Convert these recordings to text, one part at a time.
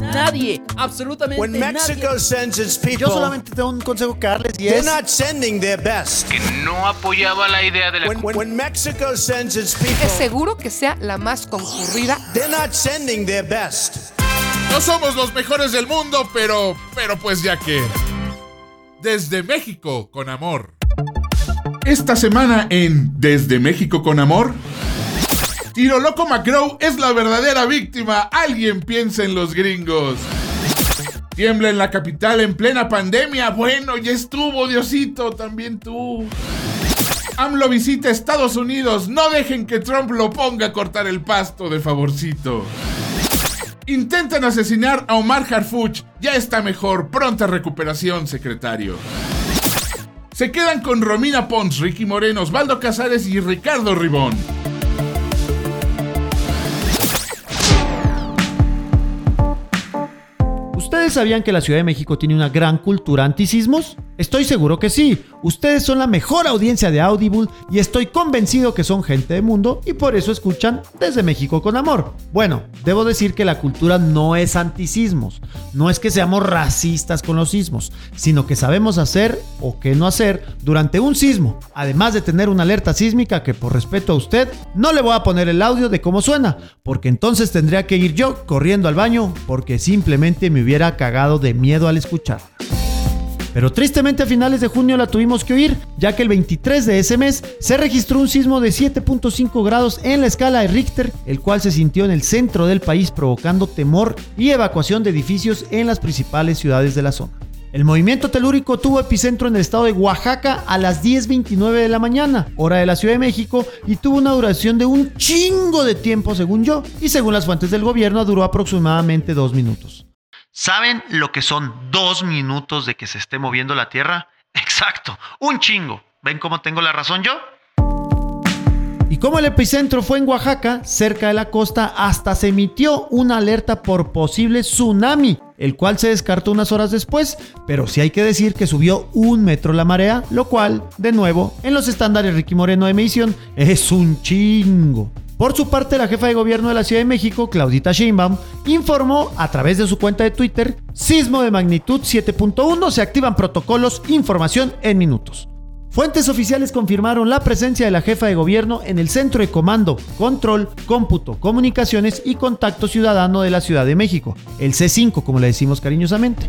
Nadie, absolutamente When Mexico nadie. sends its people, Yo solamente tengo un consejo que darles y they're es not sending their best. que no apoyaba la idea de la When, when, Mexico sends its Es people, seguro que sea la más concurrida. they're not sending their best. No somos los mejores del mundo, pero, pero pues ya que... Desde México con amor. Esta semana en Desde México con amor. Tiro Loco McGraw es la verdadera víctima. Alguien piensa en los gringos. Tiembla en la capital en plena pandemia. Bueno, ya estuvo, Diosito, también tú. AMLO visita Estados Unidos. No dejen que Trump lo ponga a cortar el pasto de favorcito. Intentan asesinar a Omar Harfuch. Ya está mejor. Pronta recuperación, secretario. Se quedan con Romina Pons, Ricky Moreno, Osvaldo Casares y Ricardo Ribón. ¿Ustedes sabían que la Ciudad de México tiene una gran cultura antisismos? Estoy seguro que sí. Ustedes son la mejor audiencia de Audible y estoy convencido que son gente de mundo y por eso escuchan desde México con amor. Bueno, debo decir que la cultura no es antisismos. No es que seamos racistas con los sismos, sino que sabemos hacer o qué no hacer durante un sismo. Además de tener una alerta sísmica que por respeto a usted no le voy a poner el audio de cómo suena, porque entonces tendría que ir yo corriendo al baño porque simplemente me hubiera cagado de miedo al escuchar. Pero tristemente a finales de junio la tuvimos que oír, ya que el 23 de ese mes se registró un sismo de 7.5 grados en la escala de Richter, el cual se sintió en el centro del país provocando temor y evacuación de edificios en las principales ciudades de la zona. El movimiento telúrico tuvo epicentro en el estado de Oaxaca a las 10.29 de la mañana, hora de la Ciudad de México, y tuvo una duración de un chingo de tiempo según yo, y según las fuentes del gobierno duró aproximadamente dos minutos. ¿Saben lo que son dos minutos de que se esté moviendo la Tierra? Exacto, un chingo. ¿Ven cómo tengo la razón yo? Y como el epicentro fue en Oaxaca, cerca de la costa, hasta se emitió una alerta por posible tsunami, el cual se descartó unas horas después, pero sí hay que decir que subió un metro la marea, lo cual, de nuevo, en los estándares Ricky Moreno de medición, es un chingo. Por su parte, la jefa de gobierno de la Ciudad de México, Claudita Sheinbaum, informó a través de su cuenta de Twitter, sismo de magnitud 7.1, se activan protocolos, información en minutos. Fuentes oficiales confirmaron la presencia de la jefa de gobierno en el Centro de Comando, Control, Cómputo, Comunicaciones y Contacto Ciudadano de la Ciudad de México, el C5 como le decimos cariñosamente.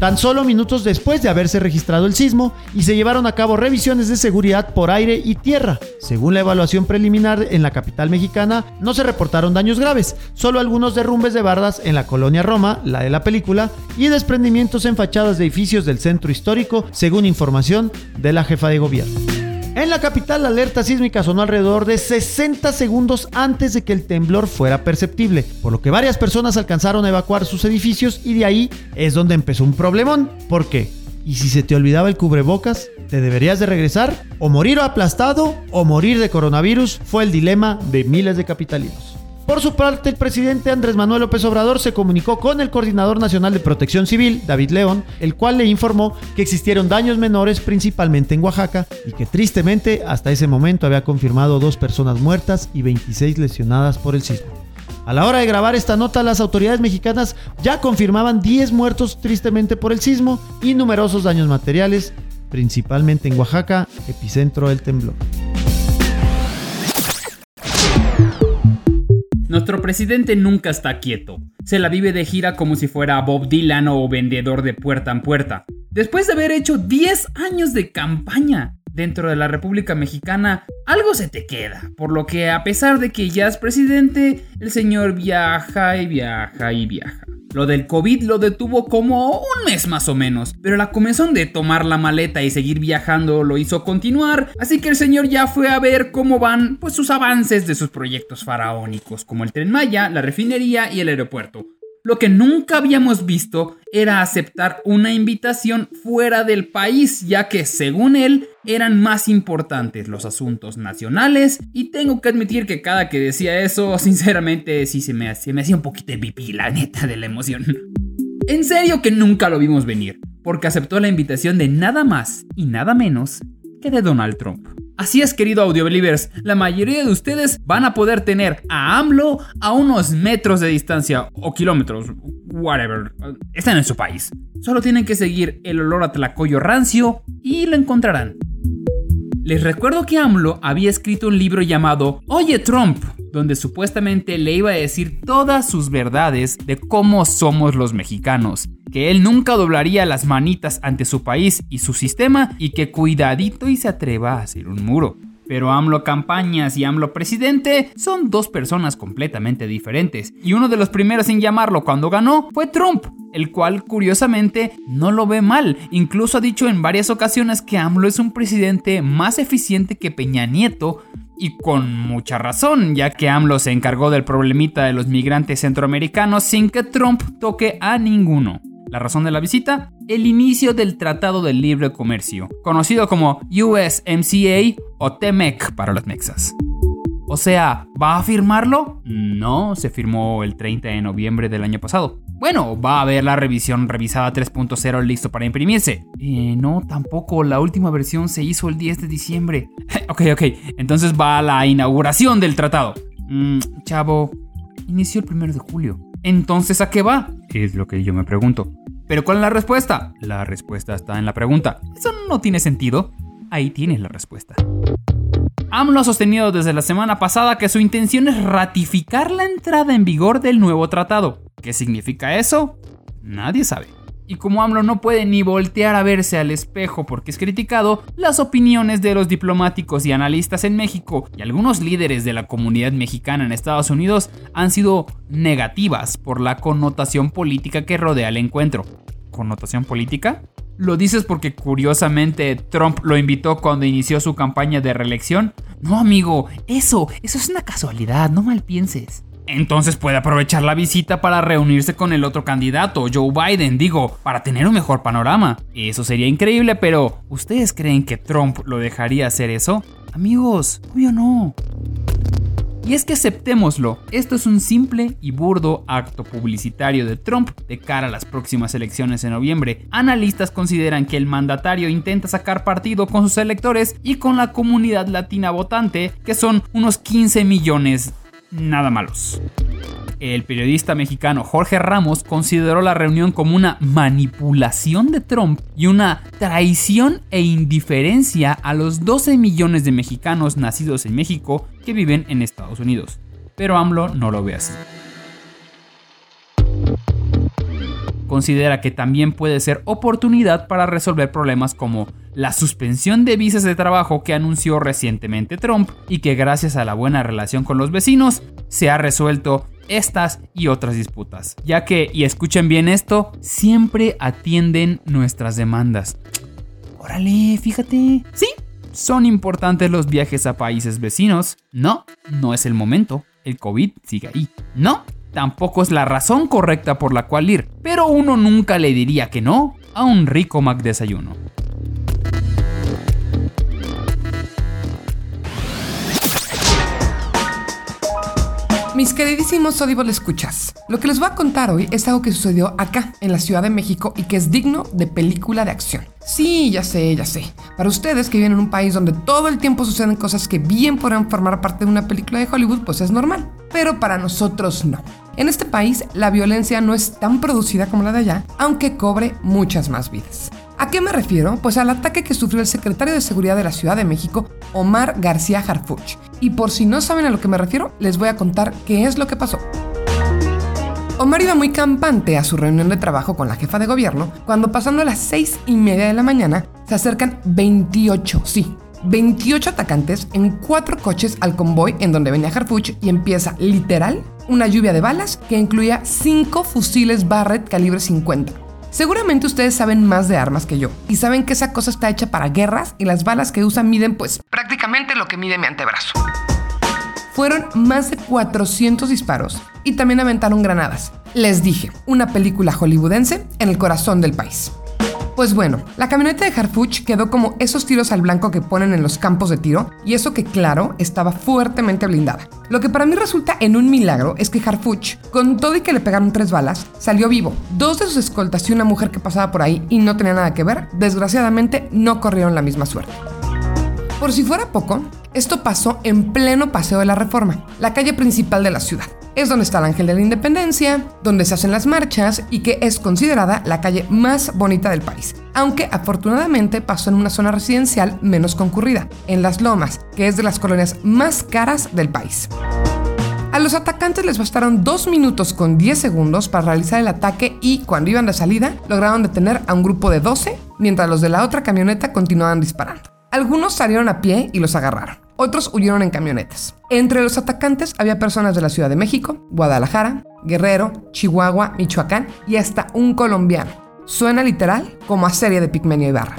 Tan solo minutos después de haberse registrado el sismo y se llevaron a cabo revisiones de seguridad por aire y tierra. Según la evaluación preliminar en la capital mexicana, no se reportaron daños graves, solo algunos derrumbes de bardas en la colonia Roma, la de la película, y desprendimientos en fachadas de edificios del centro histórico, según información de la jefa de gobierno. En la capital, la alerta sísmica sonó alrededor de 60 segundos antes de que el temblor fuera perceptible, por lo que varias personas alcanzaron a evacuar sus edificios y de ahí es donde empezó un problemón. ¿Por qué? ¿Y si se te olvidaba el cubrebocas? ¿Te deberías de regresar? ¿O morir aplastado o morir de coronavirus? Fue el dilema de miles de capitalinos. Por su parte, el presidente Andrés Manuel López Obrador se comunicó con el Coordinador Nacional de Protección Civil, David León, el cual le informó que existieron daños menores principalmente en Oaxaca y que tristemente hasta ese momento había confirmado dos personas muertas y 26 lesionadas por el sismo. A la hora de grabar esta nota, las autoridades mexicanas ya confirmaban 10 muertos tristemente por el sismo y numerosos daños materiales, principalmente en Oaxaca, epicentro del temblor. Nuestro presidente nunca está quieto. Se la vive de gira como si fuera Bob Dylan o vendedor de puerta en puerta. Después de haber hecho 10 años de campaña dentro de la República Mexicana, algo se te queda. Por lo que a pesar de que ya es presidente, el señor viaja y viaja y viaja. Lo del COVID lo detuvo como un mes más o menos, pero la comezón de tomar la maleta y seguir viajando lo hizo continuar, así que el señor ya fue a ver cómo van pues sus avances de sus proyectos faraónicos, como el Tren Maya, la refinería y el aeropuerto. Lo que nunca habíamos visto era aceptar una invitación fuera del país, ya que según él eran más importantes los asuntos nacionales y tengo que admitir que cada que decía eso, sinceramente sí se me, hacía un poquito de pipí, la neta de la emoción. En serio que nunca lo vimos venir, porque aceptó la invitación de nada más y nada menos que de Donald Trump. Así es, querido audiobelievers, la mayoría de ustedes van a poder tener a AMLO a unos metros de distancia o kilómetros, whatever. Están en su país. Solo tienen que seguir el olor a tlacoyo rancio y lo encontrarán. Les recuerdo que AMLO había escrito un libro llamado Oye Trump, donde supuestamente le iba a decir todas sus verdades de cómo somos los mexicanos, que él nunca doblaría las manitas ante su país y su sistema y que cuidadito y se atreva a hacer un muro. Pero AMLO campañas y AMLO presidente son dos personas completamente diferentes. Y uno de los primeros en llamarlo cuando ganó fue Trump, el cual curiosamente no lo ve mal. Incluso ha dicho en varias ocasiones que AMLO es un presidente más eficiente que Peña Nieto. Y con mucha razón, ya que AMLO se encargó del problemita de los migrantes centroamericanos sin que Trump toque a ninguno. La razón de la visita, el inicio del Tratado del Libre Comercio, conocido como USMCA o TEMEC para los mexas. O sea, ¿va a firmarlo? No, se firmó el 30 de noviembre del año pasado. Bueno, va a haber la revisión revisada 3.0 listo para imprimirse. Eh, no, tampoco, la última versión se hizo el 10 de diciembre. ok, ok, entonces va a la inauguración del tratado. Mm, chavo, inició el 1 de julio. Entonces, ¿a qué va? Es lo que yo me pregunto. ¿Pero cuál es la respuesta? La respuesta está en la pregunta. ¿Eso no tiene sentido? Ahí tienes la respuesta. AMLO ha sostenido desde la semana pasada que su intención es ratificar la entrada en vigor del nuevo tratado. ¿Qué significa eso? Nadie sabe. Y como AMLO no puede ni voltear a verse al espejo porque es criticado, las opiniones de los diplomáticos y analistas en México y algunos líderes de la comunidad mexicana en Estados Unidos han sido negativas por la connotación política que rodea el encuentro. ¿Connotación política? ¿Lo dices porque curiosamente Trump lo invitó cuando inició su campaña de reelección? No, amigo, eso, eso es una casualidad, no mal pienses. Entonces puede aprovechar la visita para reunirse con el otro candidato, Joe Biden, digo, para tener un mejor panorama. Eso sería increíble, pero ¿ustedes creen que Trump lo dejaría hacer eso? Amigos, obvio no. Y es que aceptémoslo, esto es un simple y burdo acto publicitario de Trump de cara a las próximas elecciones en noviembre. Analistas consideran que el mandatario intenta sacar partido con sus electores y con la comunidad latina votante, que son unos 15 millones nada malos. El periodista mexicano Jorge Ramos consideró la reunión como una manipulación de Trump y una traición e indiferencia a los 12 millones de mexicanos nacidos en México que viven en Estados Unidos. Pero AMLO no lo ve así. Considera que también puede ser oportunidad para resolver problemas como la suspensión de visas de trabajo que anunció recientemente Trump y que gracias a la buena relación con los vecinos se ha resuelto estas y otras disputas, ya que, y escuchen bien esto, siempre atienden nuestras demandas. Órale, fíjate. Sí, son importantes los viajes a países vecinos. No, no es el momento. El COVID sigue ahí. No, tampoco es la razón correcta por la cual ir, pero uno nunca le diría que no a un rico Mac desayuno. Mis queridísimos Audible escuchas, lo que les voy a contar hoy es algo que sucedió acá, en la Ciudad de México, y que es digno de película de acción. Sí, ya sé, ya sé. Para ustedes que viven en un país donde todo el tiempo suceden cosas que bien podrán formar parte de una película de Hollywood, pues es normal. Pero para nosotros no. En este país, la violencia no es tan producida como la de allá, aunque cobre muchas más vidas. ¿A qué me refiero? Pues al ataque que sufrió el secretario de Seguridad de la Ciudad de México, Omar García Harfuch. Y por si no saben a lo que me refiero, les voy a contar qué es lo que pasó. Omar iba muy campante a su reunión de trabajo con la jefa de gobierno cuando pasando a las seis y media de la mañana se acercan 28, sí, 28 atacantes en cuatro coches al convoy en donde venía Harfuch y empieza literal una lluvia de balas que incluía cinco fusiles Barrett calibre 50. Seguramente ustedes saben más de armas que yo y saben que esa cosa está hecha para guerras y las balas que usan miden pues prácticamente lo que mide mi antebrazo. Fueron más de 400 disparos y también aventaron granadas. Les dije, una película hollywoodense en el corazón del país. Pues bueno, la camioneta de Harfuch quedó como esos tiros al blanco que ponen en los campos de tiro, y eso que claro, estaba fuertemente blindada. Lo que para mí resulta en un milagro es que Harfuch, con todo y que le pegaron tres balas, salió vivo. Dos de sus escoltas y una mujer que pasaba por ahí y no tenía nada que ver, desgraciadamente no corrieron la misma suerte. Por si fuera poco, esto pasó en pleno Paseo de la Reforma, la calle principal de la ciudad. Es donde está el Ángel de la Independencia, donde se hacen las marchas y que es considerada la calle más bonita del país. Aunque afortunadamente pasó en una zona residencial menos concurrida, en Las Lomas, que es de las colonias más caras del país. A los atacantes les bastaron 2 minutos con 10 segundos para realizar el ataque y cuando iban de salida lograron detener a un grupo de 12 mientras los de la otra camioneta continuaban disparando. Algunos salieron a pie y los agarraron. Otros huyeron en camionetas. Entre los atacantes había personas de la Ciudad de México, Guadalajara, Guerrero, Chihuahua, Michoacán y hasta un colombiano. Suena literal como a serie de Pigmenio Ibarra.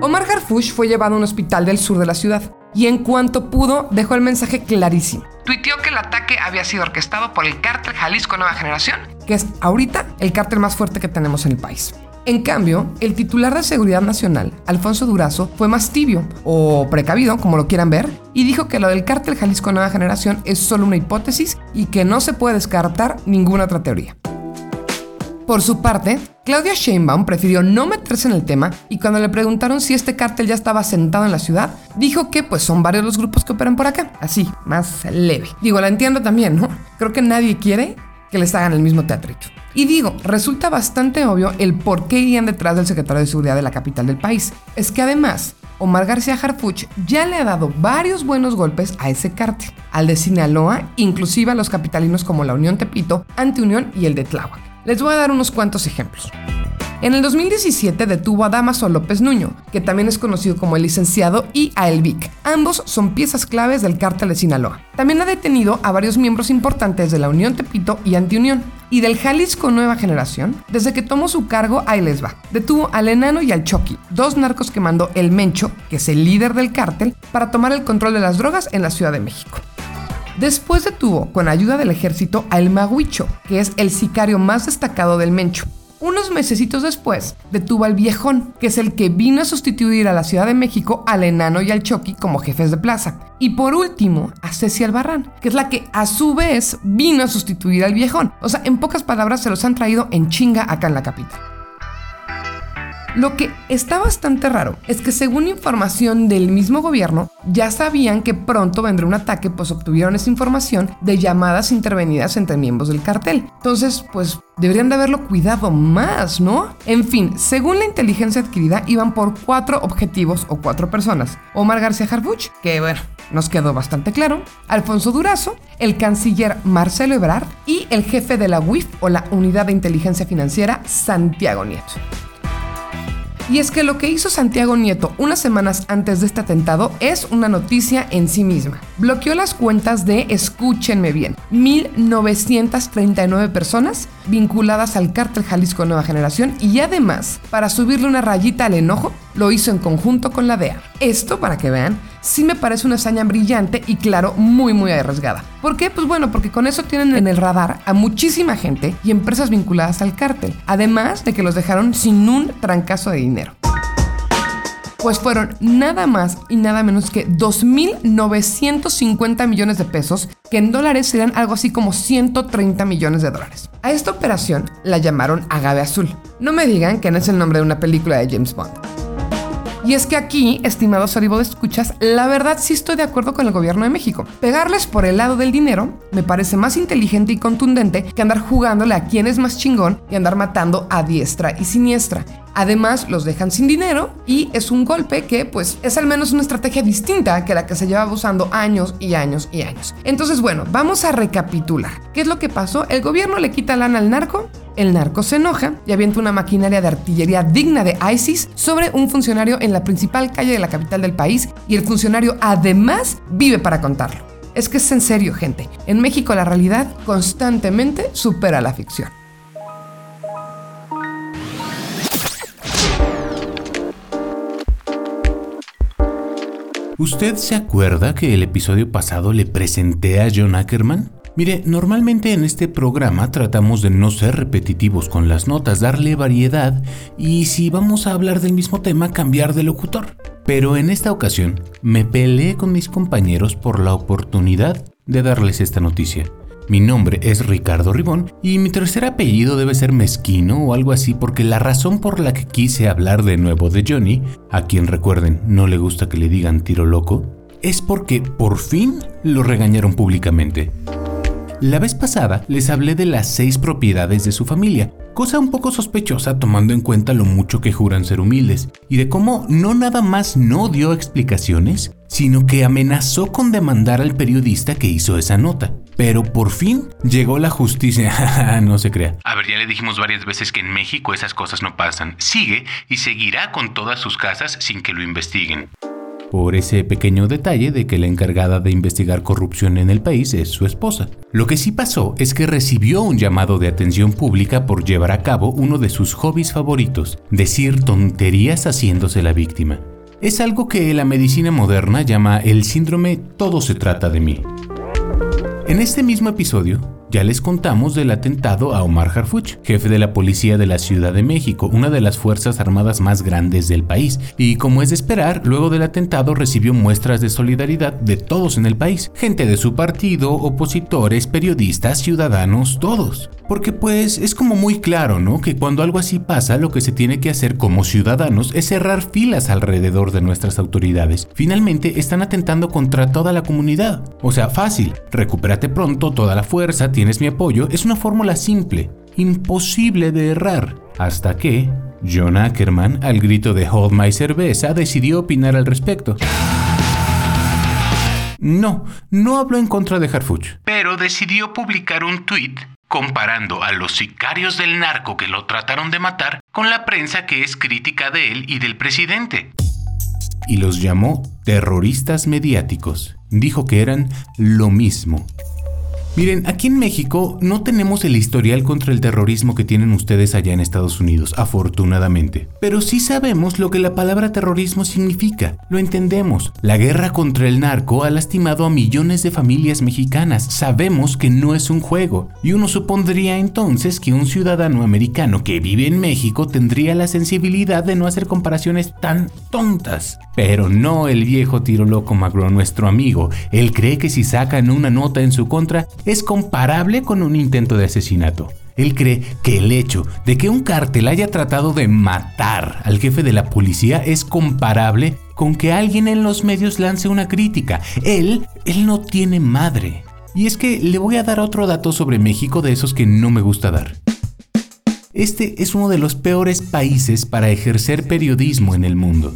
Omar Harfush fue llevado a un hospital del sur de la ciudad y en cuanto pudo dejó el mensaje clarísimo. Tuiteó que el ataque había sido orquestado por el cártel Jalisco Nueva Generación, que es ahorita el cártel más fuerte que tenemos en el país. En cambio, el titular de Seguridad Nacional, Alfonso Durazo, fue más tibio, o precavido, como lo quieran ver, y dijo que lo del cártel Jalisco Nueva Generación es solo una hipótesis y que no se puede descartar ninguna otra teoría. Por su parte, Claudia Sheinbaum prefirió no meterse en el tema y cuando le preguntaron si este cártel ya estaba sentado en la ciudad, dijo que pues son varios los grupos que operan por acá, así, más leve. Digo, la entiendo también, ¿no? Creo que nadie quiere que les hagan el mismo teatrito. Y digo, resulta bastante obvio el por qué irían detrás del secretario de Seguridad de la capital del país. Es que además, Omar García Harfuch ya le ha dado varios buenos golpes a ese cártel, al de Sinaloa, inclusive a los capitalinos como la Unión Tepito, Antiunión y el de Tláhuac. Les voy a dar unos cuantos ejemplos. En el 2017 detuvo a Damaso López Nuño, que también es conocido como el licenciado, y a El Vic. Ambos son piezas claves del cártel de Sinaloa. También ha detenido a varios miembros importantes de la Unión Tepito y Antiunión. Y del Jalisco Nueva Generación, desde que tomó su cargo, ahí les. Detuvo al Enano y al Chucky, dos narcos que mandó el Mencho, que es el líder del cártel, para tomar el control de las drogas en la Ciudad de México. Después detuvo, con ayuda del ejército, a El Maguicho, que es el sicario más destacado del Mencho. Unos mesecitos después, detuvo al Viejón, que es el que vino a sustituir a la Ciudad de México al Enano y al Chucky como jefes de plaza. Y por último, a Ceci Albarrán, que es la que a su vez vino a sustituir al Viejón. O sea, en pocas palabras, se los han traído en chinga acá en la capital. Lo que está bastante raro es que según información del mismo gobierno, ya sabían que pronto vendría un ataque, pues obtuvieron esa información de llamadas intervenidas entre miembros del cartel. Entonces, pues deberían de haberlo cuidado más, ¿no? En fin, según la inteligencia adquirida, iban por cuatro objetivos o cuatro personas. Omar García Harbuch, que bueno, nos quedó bastante claro, Alfonso Durazo, el canciller Marcelo Ebrard y el jefe de la UIF o la Unidad de Inteligencia Financiera, Santiago Nieto. Y es que lo que hizo Santiago Nieto unas semanas antes de este atentado es una noticia en sí misma. Bloqueó las cuentas de, escúchenme bien, 1.939 personas vinculadas al cártel Jalisco Nueva Generación y además, para subirle una rayita al enojo, lo hizo en conjunto con la DEA. Esto, para que vean, sí me parece una hazaña brillante y claro, muy muy arriesgada. ¿Por qué? Pues bueno, porque con eso tienen en el radar a muchísima gente y empresas vinculadas al cártel, además de que los dejaron sin un trancazo de dinero. Pues fueron nada más y nada menos que 2.950 millones de pesos, que en dólares serían algo así como 130 millones de dólares. A esta operación la llamaron Agave Azul. No me digan que no es el nombre de una película de James Bond. Y es que aquí, estimados de Escuchas, la verdad sí estoy de acuerdo con el gobierno de México. Pegarles por el lado del dinero me parece más inteligente y contundente que andar jugándole a quién es más chingón y andar matando a diestra y siniestra. Además, los dejan sin dinero y es un golpe que, pues, es al menos una estrategia distinta que la que se llevaba usando años y años y años. Entonces, bueno, vamos a recapitular. ¿Qué es lo que pasó? El gobierno le quita lana al narco, el narco se enoja y avienta una maquinaria de artillería digna de ISIS sobre un funcionario en la principal calle de la capital del país y el funcionario además vive para contarlo. Es que es en serio, gente. En México la realidad constantemente supera la ficción. ¿Usted se acuerda que el episodio pasado le presenté a John Ackerman? Mire, normalmente en este programa tratamos de no ser repetitivos con las notas, darle variedad y si vamos a hablar del mismo tema, cambiar de locutor. Pero en esta ocasión me peleé con mis compañeros por la oportunidad de darles esta noticia. Mi nombre es Ricardo Ribón y mi tercer apellido debe ser Mezquino o algo así porque la razón por la que quise hablar de nuevo de Johnny, a quien recuerden no le gusta que le digan tiro loco, es porque por fin lo regañaron públicamente. La vez pasada les hablé de las seis propiedades de su familia, cosa un poco sospechosa tomando en cuenta lo mucho que juran ser humildes, y de cómo no nada más no dio explicaciones, sino que amenazó con demandar al periodista que hizo esa nota. Pero por fin llegó la justicia. no se crea. A ver, ya le dijimos varias veces que en México esas cosas no pasan. Sigue y seguirá con todas sus casas sin que lo investiguen. Por ese pequeño detalle de que la encargada de investigar corrupción en el país es su esposa. Lo que sí pasó es que recibió un llamado de atención pública por llevar a cabo uno de sus hobbies favoritos, decir tonterías haciéndose la víctima. Es algo que la medicina moderna llama el síndrome todo se trata de mí. En este mismo episodio, ya les contamos del atentado a Omar Harfuch, jefe de la policía de la Ciudad de México, una de las fuerzas armadas más grandes del país. Y como es de esperar, luego del atentado recibió muestras de solidaridad de todos en el país, gente de su partido, opositores, periodistas, ciudadanos, todos. Porque pues es como muy claro, ¿no? Que cuando algo así pasa, lo que se tiene que hacer como ciudadanos es cerrar filas alrededor de nuestras autoridades. Finalmente están atentando contra toda la comunidad. O sea, fácil, recupérate pronto toda la fuerza, tienes mi apoyo, es una fórmula simple, imposible de errar. Hasta que John Ackerman, al grito de Hold My Cerveza, decidió opinar al respecto. No, no habló en contra de Harfuch. Pero decidió publicar un tweet comparando a los sicarios del narco que lo trataron de matar con la prensa que es crítica de él y del presidente. Y los llamó terroristas mediáticos. Dijo que eran lo mismo. Miren, aquí en México no tenemos el historial contra el terrorismo que tienen ustedes allá en Estados Unidos, afortunadamente. Pero sí sabemos lo que la palabra terrorismo significa, lo entendemos. La guerra contra el narco ha lastimado a millones de familias mexicanas, sabemos que no es un juego, y uno supondría entonces que un ciudadano americano que vive en México tendría la sensibilidad de no hacer comparaciones tan tontas. Pero no el viejo tiro loco Macron, nuestro amigo. Él cree que si sacan una nota en su contra, es comparable con un intento de asesinato. Él cree que el hecho de que un cártel haya tratado de matar al jefe de la policía es comparable con que alguien en los medios lance una crítica. Él, él no tiene madre. Y es que le voy a dar otro dato sobre México de esos que no me gusta dar. Este es uno de los peores países para ejercer periodismo en el mundo.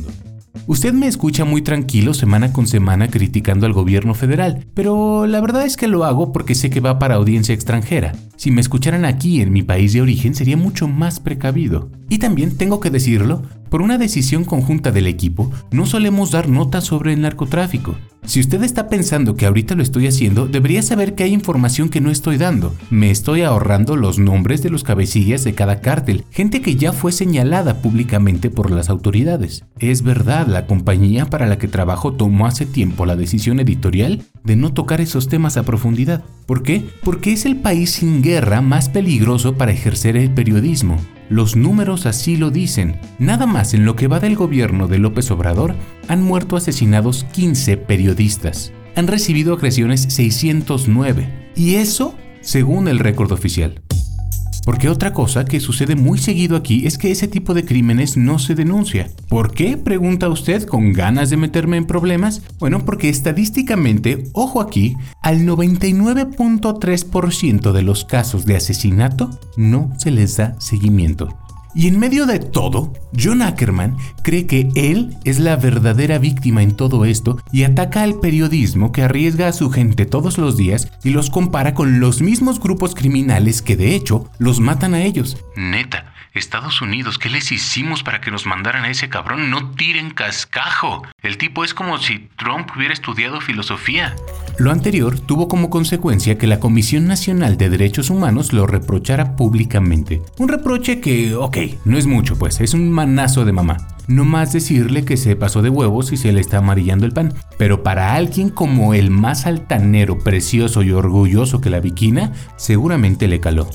Usted me escucha muy tranquilo semana con semana criticando al gobierno federal, pero la verdad es que lo hago porque sé que va para audiencia extranjera. Si me escucharan aquí en mi país de origen sería mucho más precavido. Y también tengo que decirlo, por una decisión conjunta del equipo, no solemos dar notas sobre el narcotráfico. Si usted está pensando que ahorita lo estoy haciendo, debería saber que hay información que no estoy dando. Me estoy ahorrando los nombres de los cabecillas de cada cártel, gente que ya fue señalada públicamente por las autoridades. Es verdad, la compañía para la que trabajo tomó hace tiempo la decisión editorial de no tocar esos temas a profundidad. ¿Por qué? Porque es el país sin guerra más peligroso para ejercer el periodismo. Los números así lo dicen. Nada más en lo que va del gobierno de López Obrador han muerto asesinados 15 periodistas. Han recibido agresiones 609. Y eso según el récord oficial. Porque otra cosa que sucede muy seguido aquí es que ese tipo de crímenes no se denuncia. ¿Por qué? Pregunta usted con ganas de meterme en problemas. Bueno, porque estadísticamente, ojo aquí, al 99.3% de los casos de asesinato no se les da seguimiento. Y en medio de todo, John Ackerman cree que él es la verdadera víctima en todo esto y ataca al periodismo que arriesga a su gente todos los días y los compara con los mismos grupos criminales que de hecho los matan a ellos. Neta, Estados Unidos, ¿qué les hicimos para que nos mandaran a ese cabrón? No tiren cascajo. El tipo es como si Trump hubiera estudiado filosofía. Lo anterior tuvo como consecuencia que la Comisión Nacional de Derechos Humanos lo reprochara públicamente. Un reproche que, ok, no es mucho, pues es un manazo de mamá. no más decirle que se pasó de huevos y se le está amarillando el pan. Pero para alguien como el más altanero, precioso y orgulloso que la viquina, seguramente le caló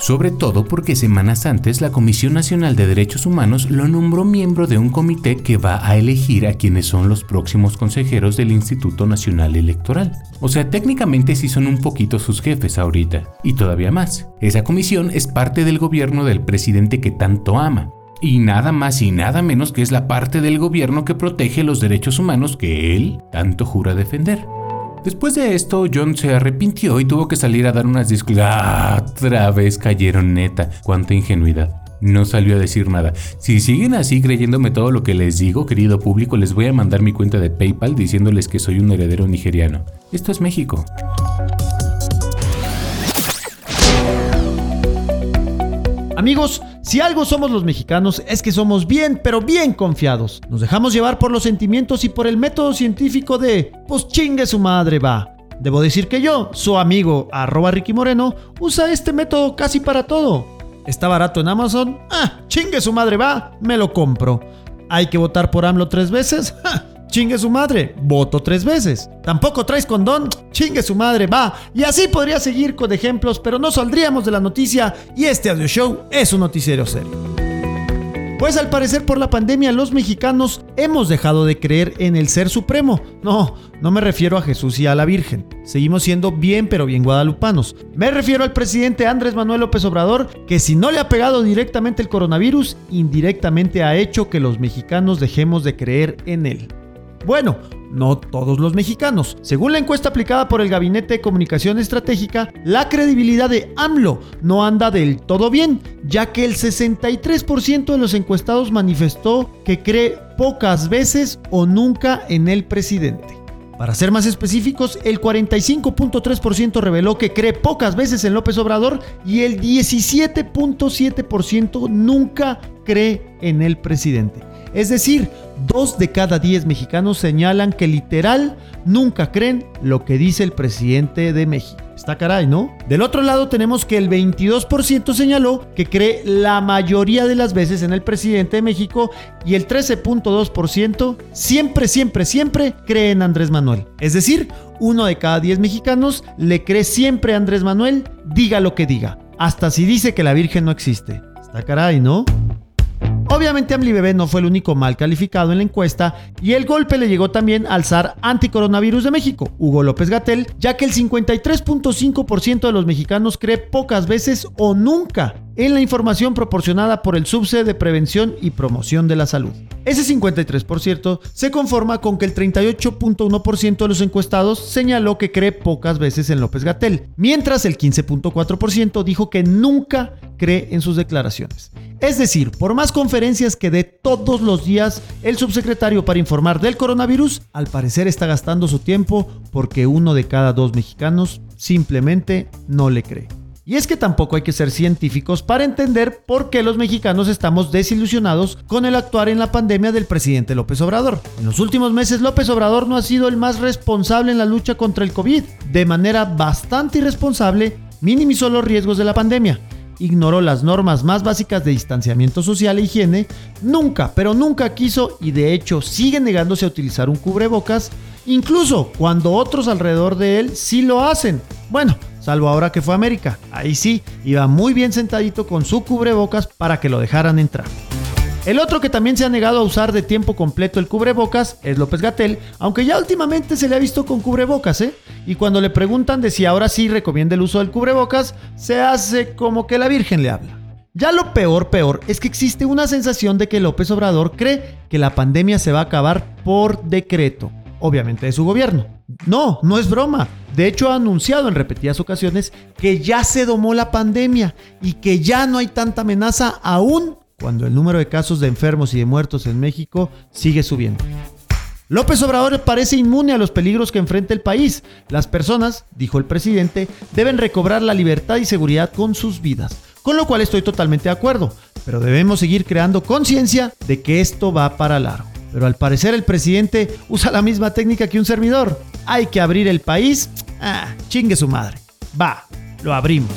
sobre todo porque semanas antes la Comisión Nacional de Derechos Humanos lo nombró miembro de un comité que va a elegir a quienes son los próximos consejeros del Instituto Nacional Electoral. O sea, técnicamente sí son un poquito sus jefes ahorita. Y todavía más, esa comisión es parte del gobierno del presidente que tanto ama. Y nada más y nada menos que es la parte del gobierno que protege los derechos humanos que él tanto jura defender. Después de esto, John se arrepintió y tuvo que salir a dar unas disculpas. Ah, otra vez cayeron neta. Cuánta ingenuidad. No salió a decir nada. Si siguen así creyéndome todo lo que les digo, querido público, les voy a mandar mi cuenta de PayPal diciéndoles que soy un heredero nigeriano. Esto es México. Amigos, si algo somos los mexicanos es que somos bien, pero bien confiados. Nos dejamos llevar por los sentimientos y por el método científico de, pues chingue su madre va. Debo decir que yo, su amigo arroba Ricky Moreno, usa este método casi para todo. Está barato en Amazon, ah, chingue su madre va, me lo compro. Hay que votar por AMLO tres veces, Chingue su madre, voto tres veces. Tampoco traes condón, chingue su madre, va. Y así podría seguir con ejemplos, pero no saldríamos de la noticia y este audio show es un noticiero serio. Pues al parecer por la pandemia los mexicanos hemos dejado de creer en el Ser Supremo. No, no me refiero a Jesús y a la Virgen. Seguimos siendo bien pero bien guadalupanos. Me refiero al presidente Andrés Manuel López Obrador, que si no le ha pegado directamente el coronavirus, indirectamente ha hecho que los mexicanos dejemos de creer en él. Bueno, no todos los mexicanos. Según la encuesta aplicada por el Gabinete de Comunicación Estratégica, la credibilidad de AMLO no anda del todo bien, ya que el 63% de los encuestados manifestó que cree pocas veces o nunca en el presidente. Para ser más específicos, el 45.3% reveló que cree pocas veces en López Obrador y el 17.7% nunca cree en el presidente. Es decir, dos de cada diez mexicanos señalan que literal nunca creen lo que dice el presidente de México. Está caray, ¿no? Del otro lado tenemos que el 22% señaló que cree la mayoría de las veces en el presidente de México y el 13.2% siempre, siempre, siempre cree en Andrés Manuel. Es decir, uno de cada 10 mexicanos le cree siempre a Andrés Manuel, diga lo que diga. Hasta si dice que la Virgen no existe. Está caray, ¿no? Obviamente Amli Bebé no fue el único mal calificado en la encuesta y el golpe le llegó también al zar anticoronavirus de México, Hugo López Gatel, ya que el 53.5% de los mexicanos cree pocas veces o nunca en la información proporcionada por el Subse de Prevención y Promoción de la Salud. Ese 53% se conforma con que el 38.1% de los encuestados señaló que cree pocas veces en López Gatel, mientras el 15.4% dijo que nunca cree en sus declaraciones. Es decir, por más conferencias que dé todos los días el subsecretario para informar del coronavirus, al parecer está gastando su tiempo porque uno de cada dos mexicanos simplemente no le cree. Y es que tampoco hay que ser científicos para entender por qué los mexicanos estamos desilusionados con el actuar en la pandemia del presidente López Obrador. En los últimos meses López Obrador no ha sido el más responsable en la lucha contra el COVID. De manera bastante irresponsable, minimizó los riesgos de la pandemia ignoró las normas más básicas de distanciamiento social e higiene, nunca, pero nunca quiso y de hecho sigue negándose a utilizar un cubrebocas, incluso cuando otros alrededor de él sí lo hacen. Bueno, salvo ahora que fue a América. Ahí sí, iba muy bien sentadito con su cubrebocas para que lo dejaran entrar. El otro que también se ha negado a usar de tiempo completo el cubrebocas es López Gatel, aunque ya últimamente se le ha visto con cubrebocas, ¿eh? Y cuando le preguntan de si ahora sí recomienda el uso del cubrebocas, se hace como que la Virgen le habla. Ya lo peor, peor, es que existe una sensación de que López Obrador cree que la pandemia se va a acabar por decreto, obviamente de su gobierno. No, no es broma. De hecho, ha anunciado en repetidas ocasiones que ya se domó la pandemia y que ya no hay tanta amenaza aún cuando el número de casos de enfermos y de muertos en México sigue subiendo. López Obrador parece inmune a los peligros que enfrenta el país. Las personas, dijo el presidente, deben recobrar la libertad y seguridad con sus vidas, con lo cual estoy totalmente de acuerdo, pero debemos seguir creando conciencia de que esto va para largo. Pero al parecer el presidente usa la misma técnica que un servidor. Hay que abrir el país. Ah, chingue su madre. Va, lo abrimos.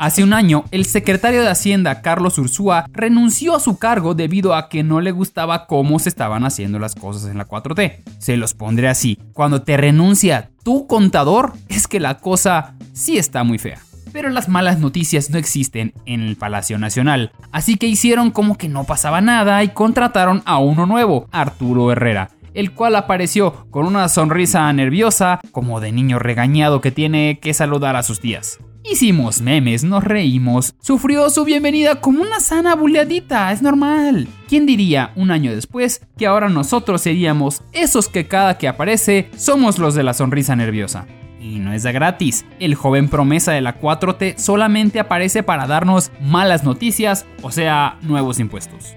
Hace un año, el secretario de Hacienda, Carlos Ursúa, renunció a su cargo debido a que no le gustaba cómo se estaban haciendo las cosas en la 4T. Se los pondré así. Cuando te renuncia tu contador, es que la cosa sí está muy fea. Pero las malas noticias no existen en el Palacio Nacional, así que hicieron como que no pasaba nada y contrataron a uno nuevo, Arturo Herrera, el cual apareció con una sonrisa nerviosa, como de niño regañado que tiene que saludar a sus tías. Hicimos memes, nos reímos, sufrió su bienvenida como una sana buleadita, es normal. ¿Quién diría un año después que ahora nosotros seríamos esos que cada que aparece somos los de la sonrisa nerviosa? Y no es de gratis, el joven promesa de la 4T solamente aparece para darnos malas noticias, o sea, nuevos impuestos.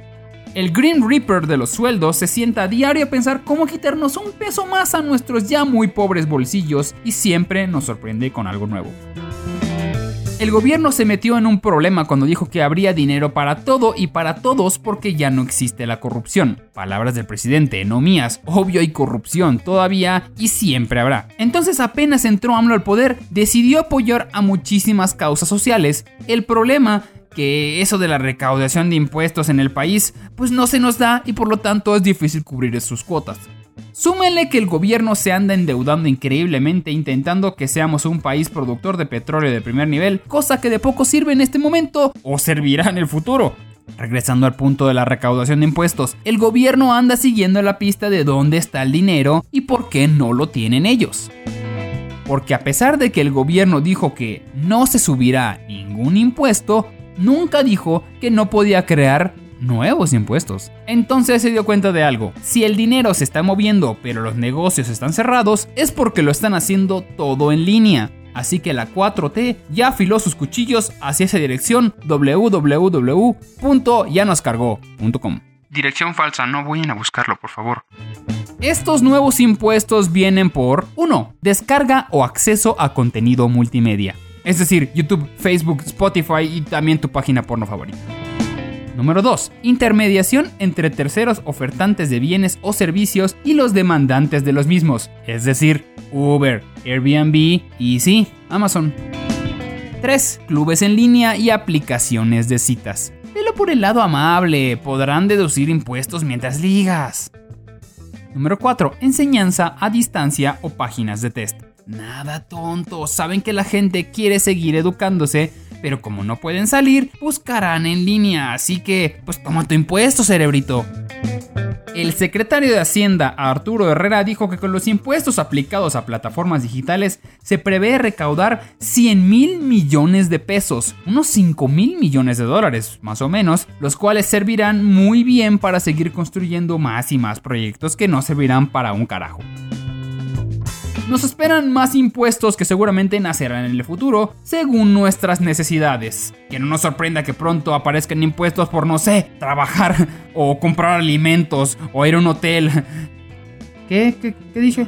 El Green Reaper de los sueldos se sienta a diario a pensar cómo quitarnos un peso más a nuestros ya muy pobres bolsillos y siempre nos sorprende con algo nuevo. El gobierno se metió en un problema cuando dijo que habría dinero para todo y para todos porque ya no existe la corrupción. Palabras del presidente, no mías. Obvio hay corrupción todavía y siempre habrá. Entonces apenas entró AMLO al poder, decidió apoyar a muchísimas causas sociales. El problema que eso de la recaudación de impuestos en el país pues no se nos da y por lo tanto es difícil cubrir sus cuotas. Súmenle que el gobierno se anda endeudando increíblemente intentando que seamos un país productor de petróleo de primer nivel, cosa que de poco sirve en este momento o servirá en el futuro. Regresando al punto de la recaudación de impuestos, el gobierno anda siguiendo la pista de dónde está el dinero y por qué no lo tienen ellos. Porque a pesar de que el gobierno dijo que no se subirá ningún impuesto, nunca dijo que no podía crear nuevos impuestos. Entonces se dio cuenta de algo. Si el dinero se está moviendo pero los negocios están cerrados, es porque lo están haciendo todo en línea. Así que la 4T ya afiló sus cuchillos hacia esa dirección www.yanoscargó.com. Dirección falsa, no vayan a buscarlo, por favor. Estos nuevos impuestos vienen por 1. Descarga o acceso a contenido multimedia. Es decir, YouTube, Facebook, Spotify y también tu página porno favorita. Número 2. Intermediación entre terceros ofertantes de bienes o servicios y los demandantes de los mismos, es decir, Uber, Airbnb y sí, Amazon. 3. Clubes en línea y aplicaciones de citas. Velo por el lado amable, podrán deducir impuestos mientras ligas. Número 4. Enseñanza a distancia o páginas de test. Nada tonto, saben que la gente quiere seguir educándose, pero como no pueden salir, buscarán en línea, así que pues toma tu impuesto, cerebrito. El secretario de Hacienda, Arturo Herrera, dijo que con los impuestos aplicados a plataformas digitales se prevé recaudar 100 mil millones de pesos, unos 5 mil millones de dólares, más o menos, los cuales servirán muy bien para seguir construyendo más y más proyectos que no servirán para un carajo. Nos esperan más impuestos que seguramente nacerán en el futuro, según nuestras necesidades. Que no nos sorprenda que pronto aparezcan impuestos por, no sé, trabajar o comprar alimentos o ir a un hotel. ¿Qué? ¿Qué, qué dije?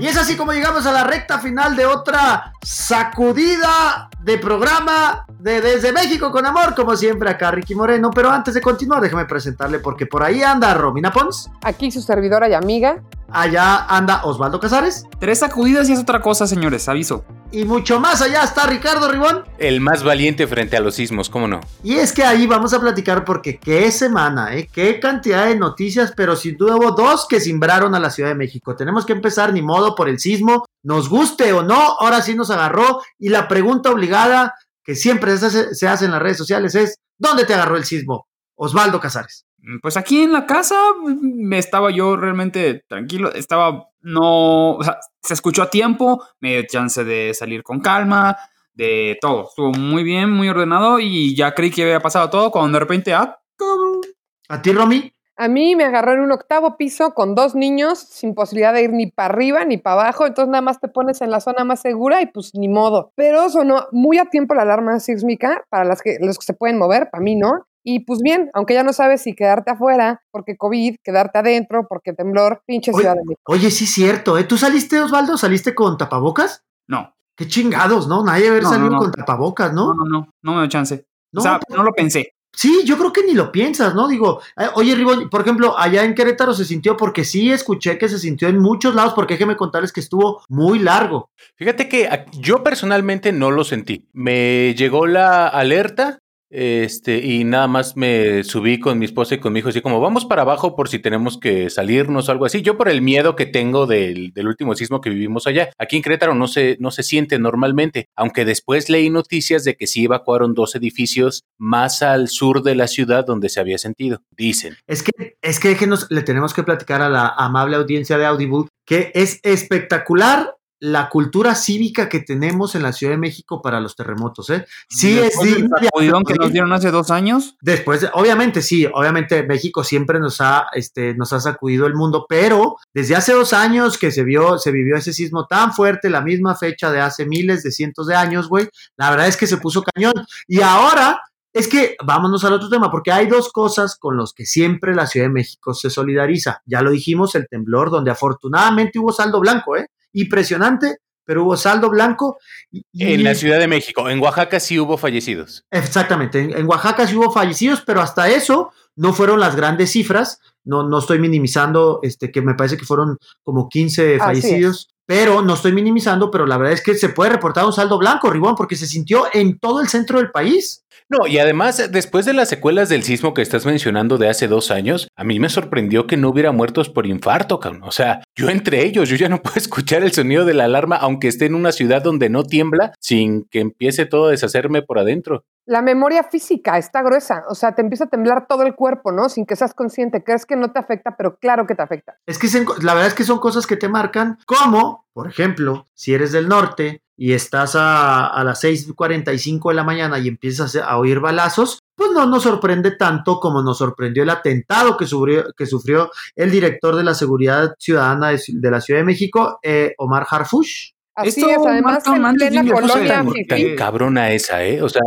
Y es así como llegamos a la recta final de otra sacudida de programa de Desde México con Amor, como siempre acá Ricky Moreno. Pero antes de continuar, déjame presentarle porque por ahí anda Romina Pons, Aquí su servidora y amiga. allá anda Osvaldo Casares Tres sacudidas y es otra cosa, señores, aviso. y mucho más allá está Ricardo Ribón. El más valiente frente a los sismos, ¿cómo no? Y es que ahí vamos a platicar porque qué semana, ¿eh? qué cantidad de noticias, pero sin duda hubo dos que simbraron a la Ciudad de México. Tenemos que empezar ni modo por el sismo, nos guste o no, ahora sí nos agarró y la pregunta obligada que siempre se hace, se hace en las redes sociales es, ¿dónde te agarró el sismo? Osvaldo Casares. Pues aquí en la casa me estaba yo realmente tranquilo, estaba no, o sea, se escuchó a tiempo, me dio chance de salir con calma, de todo, estuvo muy bien, muy ordenado y ya creí que había pasado todo cuando de repente, ah, cabrón. ¿A ti, Romy? A mí me agarró en un octavo piso con dos niños sin posibilidad de ir ni para arriba ni para abajo, entonces nada más te pones en la zona más segura y pues ni modo. Pero sonó muy a tiempo la alarma sísmica para las que, los que se pueden mover, para mí no. Y pues bien, aunque ya no sabes si quedarte afuera porque COVID, quedarte adentro porque temblor, pinche Oye, Ciudad de México. Oye, sí es cierto, ¿eh? ¿Tú saliste, Osvaldo? ¿Saliste con tapabocas? No, Qué chingados, ¿no? Nadie haber No, salido no, no. con tapabocas, no, ¿no? no, no, no me dio chance. No, o sea, pero- no lo pensé. Sí, yo creo que ni lo piensas, ¿no? Digo, eh, oye, Ribón, por ejemplo, allá en Querétaro se sintió, porque sí escuché que se sintió en muchos lados, porque déjeme contarles que estuvo muy largo. Fíjate que yo personalmente no lo sentí. Me llegó la alerta este, y nada más me subí con mi esposa y con mi hijo, así como vamos para abajo por si tenemos que salirnos o algo así. Yo por el miedo que tengo del, del último sismo que vivimos allá. Aquí en Querétaro no se, no se siente normalmente, aunque después leí noticias de que sí evacuaron dos edificios más al sur de la ciudad donde se había sentido. Dicen. Es que, es que déjenos, le tenemos que platicar a la amable audiencia de Audible que es espectacular la cultura cívica que tenemos en la Ciudad de México para los terremotos, ¿eh? Sí, es Después digno que nos aplaudir. dieron hace dos años. Después, de- obviamente sí, obviamente México siempre nos ha, este, nos ha sacudido el mundo, pero desde hace dos años que se vio, se vivió ese sismo tan fuerte, la misma fecha de hace miles de cientos de años, güey, la verdad es que se puso cañón. Y ahora es que vámonos al otro tema, porque hay dos cosas con los que siempre la Ciudad de México se solidariza. Ya lo dijimos, el temblor, donde afortunadamente hubo saldo blanco, ¿eh? Impresionante, pero hubo saldo blanco. y- En la Ciudad de México, en Oaxaca sí hubo fallecidos. Exactamente, en, en Oaxaca sí hubo fallecidos, pero hasta eso no fueron las grandes cifras. No, no estoy minimizando, este, que me parece que fueron como 15 Así fallecidos, pero no estoy minimizando, pero la verdad es que se puede reportar un saldo blanco, Ribón, porque se sintió en todo el centro del país. No, y además, después de las secuelas del sismo que estás mencionando de hace dos años, a mí me sorprendió que no hubiera muertos por infarto, cabrón. O sea, yo entre ellos, yo ya no puedo escuchar el sonido de la alarma, aunque esté en una ciudad donde no tiembla, sin que empiece todo a deshacerme por adentro. La memoria física está gruesa, o sea, te empieza a temblar todo el cuerpo, ¿no? Sin que seas consciente, crees que no te afecta, pero claro que te afecta. Es que se- la verdad es que son cosas que te marcan, como, por ejemplo, si eres del norte y estás a, a las 6.45 de la mañana y empiezas a oír balazos, pues no nos sorprende tanto como nos sorprendió el atentado que sufrió, que sufrió el director de la Seguridad Ciudadana de, la Ciudad de México, eh, Omar Harfush. Así Esto es, además en plena fifí. Tan cabrona esa, ¿eh? O sea,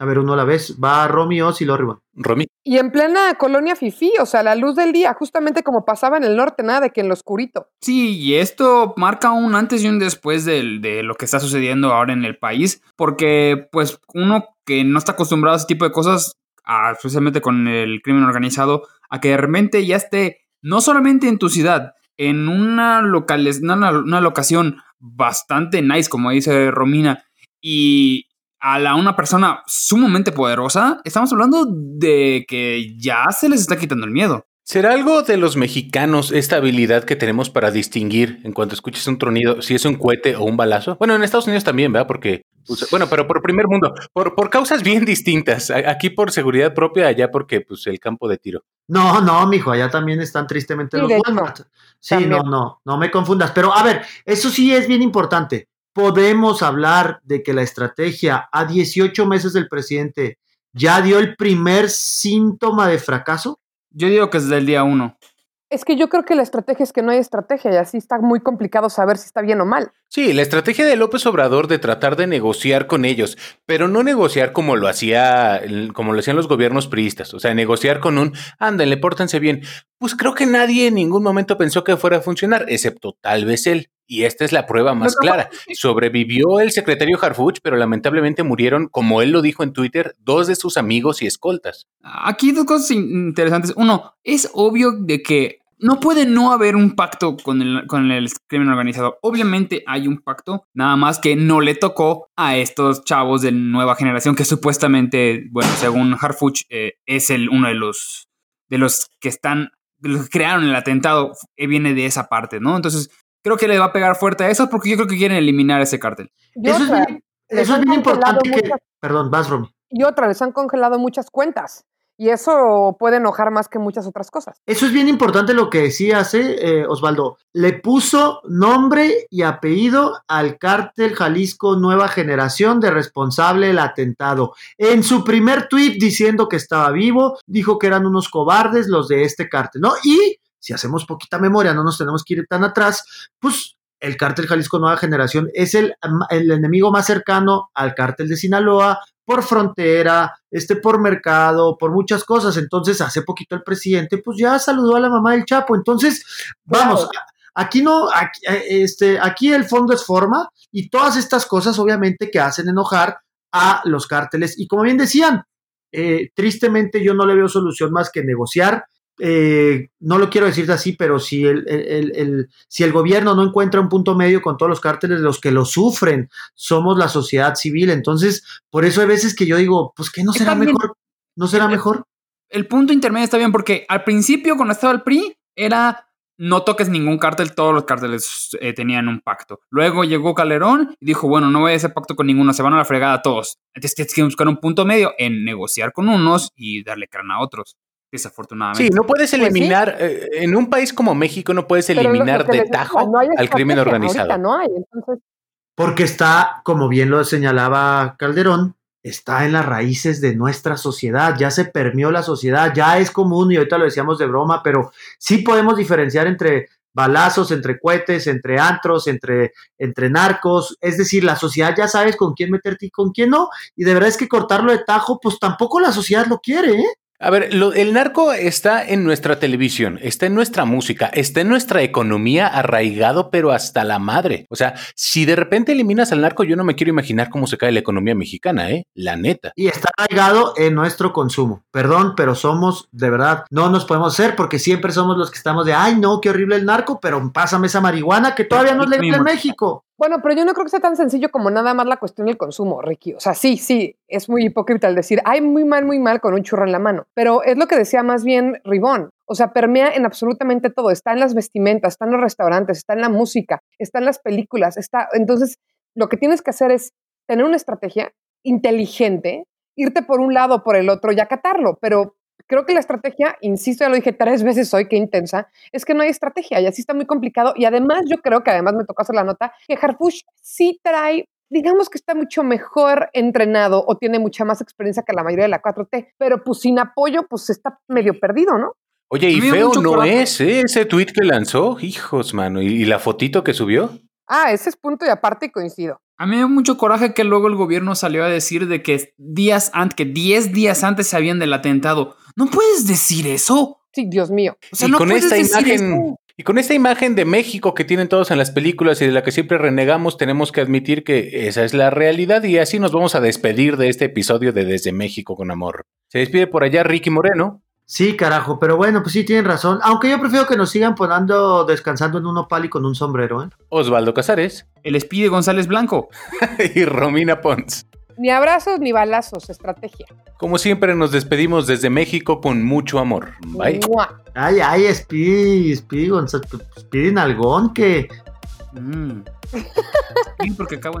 A ver, uno a la vez. Va Romy Oz y lo arriba. Romy, Y en plena colonia fifí, o sea, la luz del día, justamente como pasaba en el norte, nada de que en lo oscurito. Sí, y esto marca un antes y un después del- de lo que está sucediendo ahora en el país, porque pues uno que no está acostumbrado a ese tipo de cosas, a- especialmente con el crimen organizado, a que de repente ya esté no solamente en tu ciudad, en una, locales, una, una locación bastante nice, como dice Romina, y a la, una persona sumamente poderosa, estamos hablando de que ya se les está quitando el miedo. ¿será algo de los mexicanos esta habilidad que tenemos para distinguir en cuanto escuches un tronido si es un cohete o un balazo? Bueno, en Estados Unidos también, ¿verdad? Porque, pues, bueno, pero por primer mundo, por, por causas bien distintas. Aquí por seguridad propia, allá porque, pues, el campo de tiro. No, no, mijo, allá también están tristemente Sí, los Walmart. Sí, también. no, no, no me confundas. Pero a ver, eso sí es bien importante. Podemos hablar de que la estrategia a 18 meses del presidente ya dio el primer síntoma de fracaso. Yo digo que es del día uno. Es que yo creo que la estrategia es que no hay estrategia y así está muy complicado saber si está bien o mal. Sí, la estrategia de López Obrador de tratar de negociar con ellos, pero no negociar como lo hacía, como lo hacían los gobiernos priistas, o sea, negociar con un, ándale, pórtense bien. Pues creo que nadie en ningún momento pensó que fuera a funcionar, excepto tal vez él. Y esta es la prueba más clara. Sobrevivió el secretario Harfuch, pero lamentablemente murieron, como él lo dijo en Twitter, dos de sus amigos y escoltas. Aquí dos cosas in- interesantes. Uno, es obvio de que no puede no haber un pacto con el, con el crimen organizado. Obviamente hay un pacto, nada más que no le tocó a estos chavos de nueva generación que supuestamente, bueno, según Harfuch, eh, es el, uno de los, de los que están, los que crearon el atentado, eh, viene de esa parte, ¿no? Entonces, creo que le va a pegar fuerte a eso porque yo creo que quieren eliminar ese cártel. Eso es bien, eso es bien importante que... muchas- Perdón, vas, Romy. y otra, les han congelado muchas cuentas. Y eso puede enojar más que muchas otras cosas. Eso es bien importante lo que decías, ¿eh, eh, Osvaldo. Le puso nombre y apellido al cártel Jalisco Nueva Generación de responsable del atentado. En su primer tuit diciendo que estaba vivo, dijo que eran unos cobardes los de este cártel, ¿no? Y si hacemos poquita memoria, no nos tenemos que ir tan atrás, pues el cártel Jalisco Nueva Generación es el, el enemigo más cercano al cártel de Sinaloa, por frontera, este por mercado, por muchas cosas. Entonces, hace poquito el presidente, pues ya saludó a la mamá del Chapo. Entonces, vamos, aquí no, aquí, este, aquí el fondo es forma y todas estas cosas, obviamente, que hacen enojar a los cárteles. Y como bien decían, eh, tristemente yo no le veo solución más que negociar. Eh, no lo quiero decir así, pero si el, el- el- si el gobierno no encuentra un punto medio con todos los cárteles, los que lo sufren somos la sociedad civil. Entonces, por eso hay veces que yo digo, pues que no será mejor, no será mejor. El punto intermedio está bien porque al principio, cuando estaba el PRI, era no toques ningún cártel, todos los cárteles eh, tenían un pacto. Luego llegó Calderón y dijo, bueno, no voy a hacer pacto con ninguno, se van a la fregada todos. Entonces tienes que buscar un punto medio en negociar con unos y darle crán a otros. Desafortunadamente. Sí, no puedes Pues sí. eliminar, eh, en un país como México no puedes eliminar de tajo no al crimen organizado. ahorita no hay, entonces Porque está, como bien lo señalaba Calderón, está en las raíces de nuestra sociedad, ya se permeó la sociedad, ya es común y ahorita lo decíamos de broma, pero sí podemos diferenciar entre balazos, entre cohetes, entre antros, entre, entre narcos, es decir, la sociedad ya sabes con quién meterte y con quién no, y de verdad es que cortarlo de tajo, pues tampoco la sociedad lo quiere, ¿eh? A ver, lo- el narco está en nuestra televisión, está en nuestra música, está en nuestra economía arraigado, pero hasta la madre. O sea, si de repente eliminas al narco, yo no me quiero imaginar cómo se cae la economía mexicana, ¿eh? La neta. Y está arraigado en nuestro consumo. Perdón, pero somos, de verdad, no nos podemos ser porque siempre somos los que estamos de, ay, no, qué horrible el narco, pero pásame esa marihuana que todavía no es legal en México. Bueno, pero yo no creo que sea tan sencillo como nada más la cuestión del consumo, Ricky. O sea, sí, sí, es muy hipócrita el decir, ay, muy mal, muy mal con un churro en la mano. Pero es lo que decía más bien Ribón. O sea, permea en absolutamente todo. Está en las vestimentas, está en los restaurantes, está en la música, está en las películas, está. Entonces, lo que tienes que hacer es tener una estrategia inteligente, irte por un lado o por el otro y acatarlo. Pero creo que la estrategia, insisto, ya lo dije tres veces hoy, qué intensa, es que no hay estrategia y así está muy complicado. Y además, yo creo que además me tocó hacer la nota que Harfush sí trae, digamos que está mucho mejor entrenado o tiene mucha más experiencia que la mayoría de la 4T, pero pues sin apoyo, pues está medio perdido, ¿no? Oye, y feo no coraje. es, ¿eh? Ese tweet que lanzó, hijos, mano, y, y la fotito que subió. Ah, ese es punto y aparte y coincido. A mí me dio mucho coraje que luego el gobierno salió a decir de que días antes, que 10 días antes se habían del atentado. No puedes decir eso. Sí, Dios mío. O sea, y no con puedes esta decir imagen, eso. y con esta imagen de México que tienen todos en las películas y de la que siempre renegamos, tenemos que admitir que esa es la realidad y así nos vamos a despedir de este episodio de Desde México con Amor. Se despide por allá Ricky Moreno. Sí, carajo, pero bueno, pues sí tienen razón. Aunque yo prefiero que nos sigan poniendo descansando en un opal y con un sombrero, ¿eh? Osvaldo Casares El Espide González Blanco. y Romina Pons. Ni abrazos ni balazos, estrategia. Como siempre nos despedimos desde México con mucho amor. Bye. ¡Mua! Ay, ay, Speedy, Speedy, González, Speedy Nalgón, que... Mm. Sí, porque acabo